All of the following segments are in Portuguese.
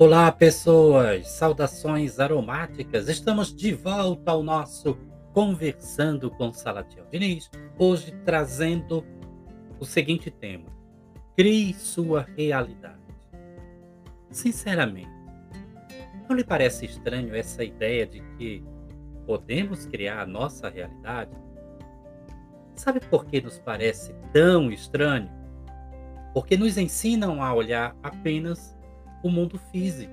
Olá, pessoas! Saudações aromáticas! Estamos de volta ao nosso Conversando com Salatiel Diniz, hoje trazendo o seguinte tema: Crie sua realidade. Sinceramente, não lhe parece estranho essa ideia de que podemos criar a nossa realidade? Sabe por que nos parece tão estranho? Porque nos ensinam a olhar apenas o mundo físico.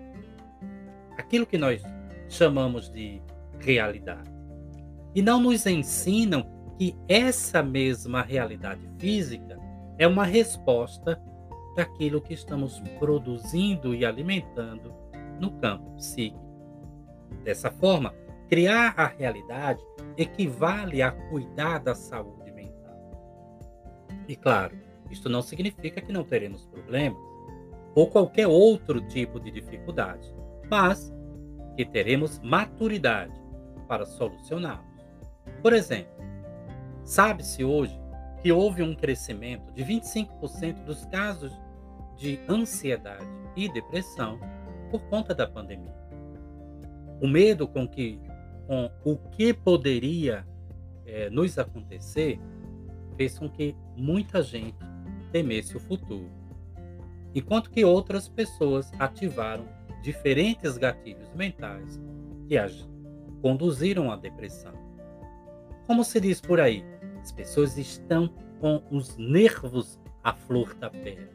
Aquilo que nós chamamos de realidade. E não nos ensinam que essa mesma realidade física é uma resposta daquilo que estamos produzindo e alimentando no campo psíquico. Dessa forma, criar a realidade equivale a cuidar da saúde mental. E claro, isto não significa que não teremos problemas ou qualquer outro tipo de dificuldade, mas que teremos maturidade para solucioná-los. Por exemplo, sabe-se hoje que houve um crescimento de 25% dos casos de ansiedade e depressão por conta da pandemia. O medo com que com o que poderia é, nos acontecer fez com que muita gente temesse o futuro enquanto que outras pessoas ativaram diferentes gatilhos mentais que as conduziram à depressão. Como se diz por aí, as pessoas estão com os nervos à flor da pele.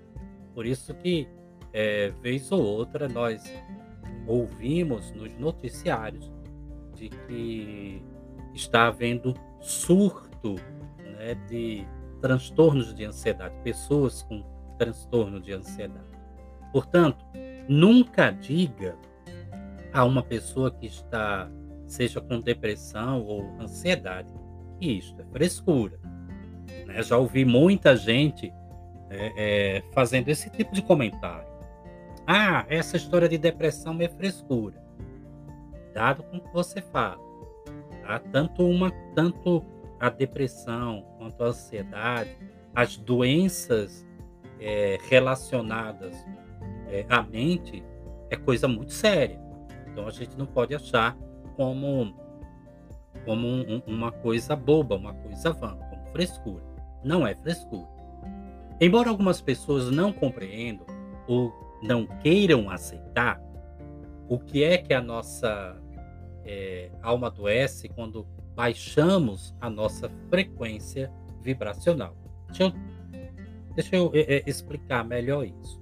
Por isso que, é, vez ou outra, nós ouvimos nos noticiários de que está havendo surto né, de transtornos de ansiedade, pessoas com transtorno de ansiedade. Portanto, nunca diga a uma pessoa que está, seja com depressão ou ansiedade, que isto é frescura. Né? Já ouvi muita gente é, é, fazendo esse tipo de comentário. Ah, essa história de depressão é frescura. Dado com o que você fala. Tá? Tanto, uma, tanto a depressão quanto a ansiedade, as doenças é, relacionadas é, à mente é coisa muito séria. Então a gente não pode achar como, como um, uma coisa boba, uma coisa vã, como frescura. Não é frescura. Embora algumas pessoas não compreendam ou não queiram aceitar o que é que a nossa é, alma adoece quando baixamos a nossa frequência vibracional. Deixa eu Deixa eu é, é, explicar melhor isso.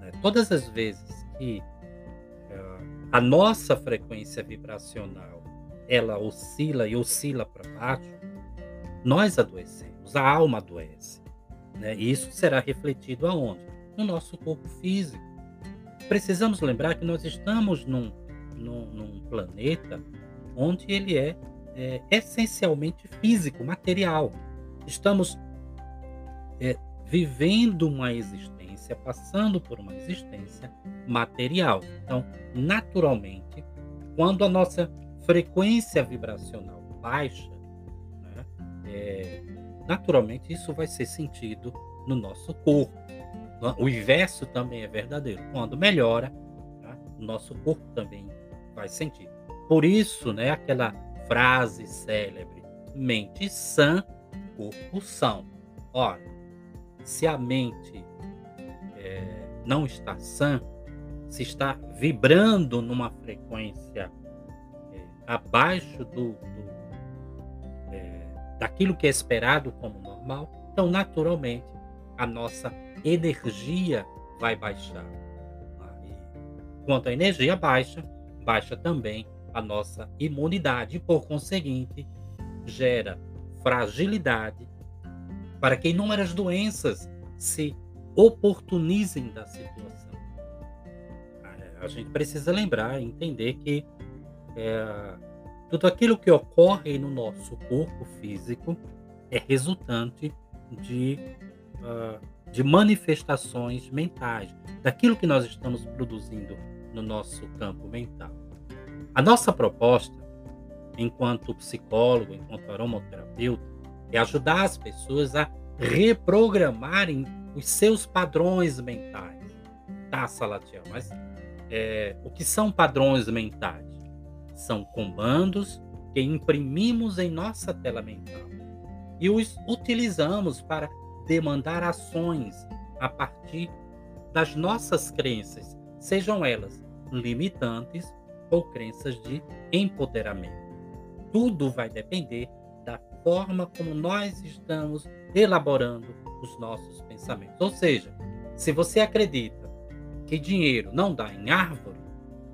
Né? Todas as vezes que uh, a nossa frequência vibracional ela oscila e oscila para baixo, nós adoecemos, a alma adoece. Né? E isso será refletido aonde? No nosso corpo físico. Precisamos lembrar que nós estamos num, num, num planeta onde ele é, é, essencialmente físico, material. Estamos é, vivendo uma existência, passando por uma existência material. Então, naturalmente, quando a nossa frequência vibracional baixa, né, é, naturalmente isso vai ser sentido no nosso corpo. O inverso também é verdadeiro. Quando melhora, tá, o nosso corpo também vai sentir. Por isso, né, aquela frase célebre: mente sã, corpo são. Ora, se a mente é, não está sã, se está vibrando numa frequência é, abaixo do, do é, daquilo que é esperado como normal, então naturalmente a nossa energia vai baixar. Quanto a energia baixa, baixa também a nossa imunidade, e por conseguinte, gera fragilidade para que inúmeras doenças se oportunizem da situação. A gente precisa lembrar, entender que é, tudo aquilo que ocorre no nosso corpo físico é resultante de, uh, de manifestações mentais, daquilo que nós estamos produzindo no nosso campo mental. A nossa proposta, enquanto psicólogo, enquanto aromaterapeuta, é ajudar as pessoas a reprogramarem os seus padrões mentais. Tá, Salatiel, mas é, o que são padrões mentais? São comandos que imprimimos em nossa tela mental e os utilizamos para demandar ações a partir das nossas crenças, sejam elas limitantes ou crenças de empoderamento. Tudo vai depender forma como nós estamos elaborando os nossos pensamentos. Ou seja, se você acredita que dinheiro não dá em árvore,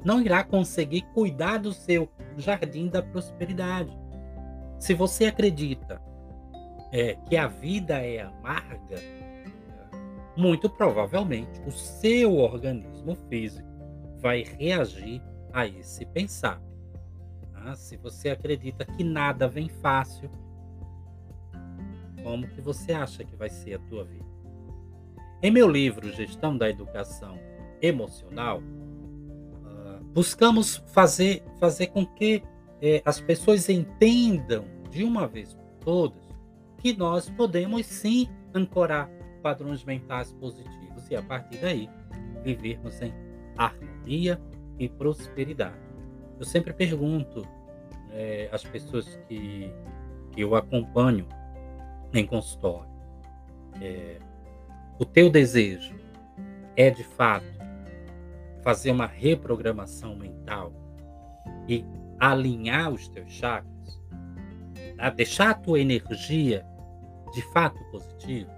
não irá conseguir cuidar do seu jardim da prosperidade. Se você acredita é, que a vida é amarga, muito provavelmente o seu organismo físico vai reagir a esse pensar. Ah, se você acredita que nada vem fácil, como que você acha que vai ser a tua vida? Em meu livro Gestão da Educação Emocional, uh, buscamos fazer, fazer com que eh, as pessoas entendam de uma vez por todas que nós podemos sim ancorar padrões mentais positivos e a partir daí vivermos em harmonia e prosperidade. Eu sempre pergunto é, às pessoas que, que eu acompanho em consultório, é, o teu desejo é de fato fazer uma reprogramação mental e alinhar os teus chakras, tá? deixar a tua energia de fato positiva,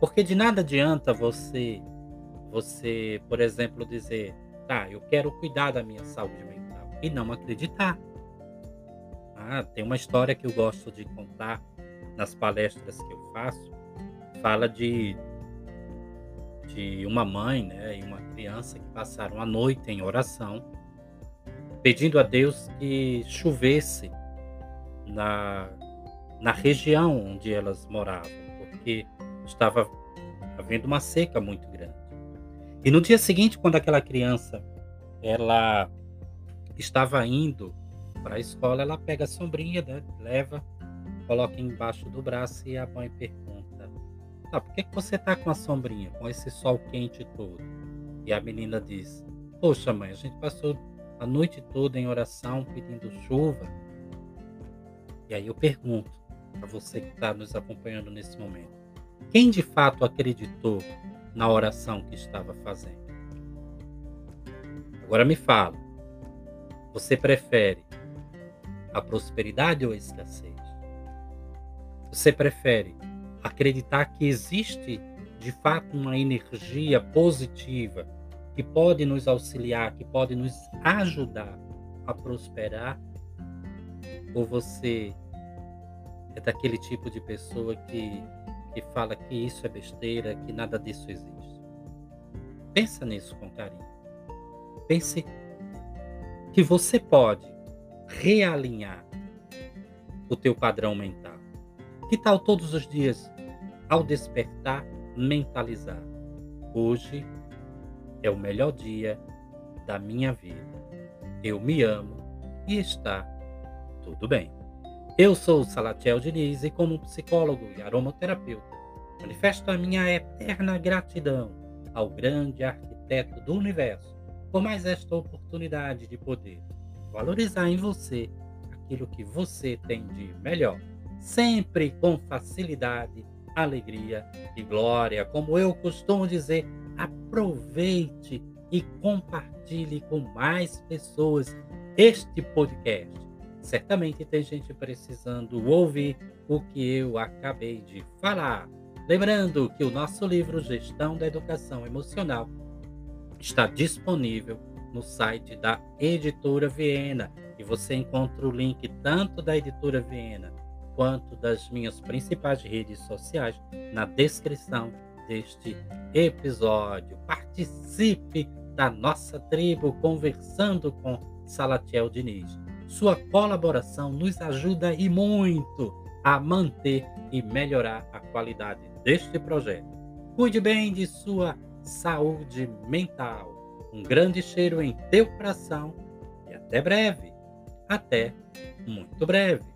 porque de nada adianta você, você, por exemplo, dizer, tá, eu quero cuidar da minha saúde mental e não acreditar. Ah, tem uma história que eu gosto de contar nas palestras que eu faço, fala de, de uma mãe né, e uma criança que passaram a noite em oração, pedindo a Deus que chovesse na, na região onde elas moravam, porque estava havendo uma seca muito grande. E no dia seguinte, quando aquela criança ela estava indo para a escola, ela pega a sombrinha, né, leva coloca embaixo do braço e a mãe pergunta: ah, por que, que você tá com a sombrinha, com esse sol quente todo? E a menina diz: Poxa, mãe, a gente passou a noite toda em oração pedindo chuva. E aí eu pergunto para você que está nos acompanhando nesse momento: quem de fato acreditou na oração que estava fazendo? Agora me fala: você prefere a prosperidade ou a escassez? Você prefere acreditar que existe de fato uma energia positiva que pode nos auxiliar, que pode nos ajudar a prosperar? Ou você é daquele tipo de pessoa que, que fala que isso é besteira, que nada disso existe? Pensa nisso com carinho. Pense que você pode realinhar o teu padrão mental. Que tal todos os dias, ao despertar, mentalizar? Hoje é o melhor dia da minha vida. Eu me amo e está tudo bem. Eu sou Salatiel Diniz e, como psicólogo e aromaterapeuta, manifesto a minha eterna gratidão ao grande arquiteto do universo por mais esta oportunidade de poder valorizar em você aquilo que você tem de melhor sempre com facilidade alegria e glória. Como eu costumo dizer, aproveite e compartilhe com mais pessoas este podcast. Certamente tem gente precisando ouvir o que eu acabei de falar. Lembrando que o nosso livro Gestão da Educação Emocional está disponível no site da Editora Viena e você encontra o link tanto da Editora Viena quanto das minhas principais redes sociais na descrição deste episódio. Participe da nossa tribo conversando com Salatiel Diniz. Sua colaboração nos ajuda e muito a manter e melhorar a qualidade deste projeto. Cuide bem de sua saúde mental. Um grande cheiro em teu coração e até breve. Até muito breve.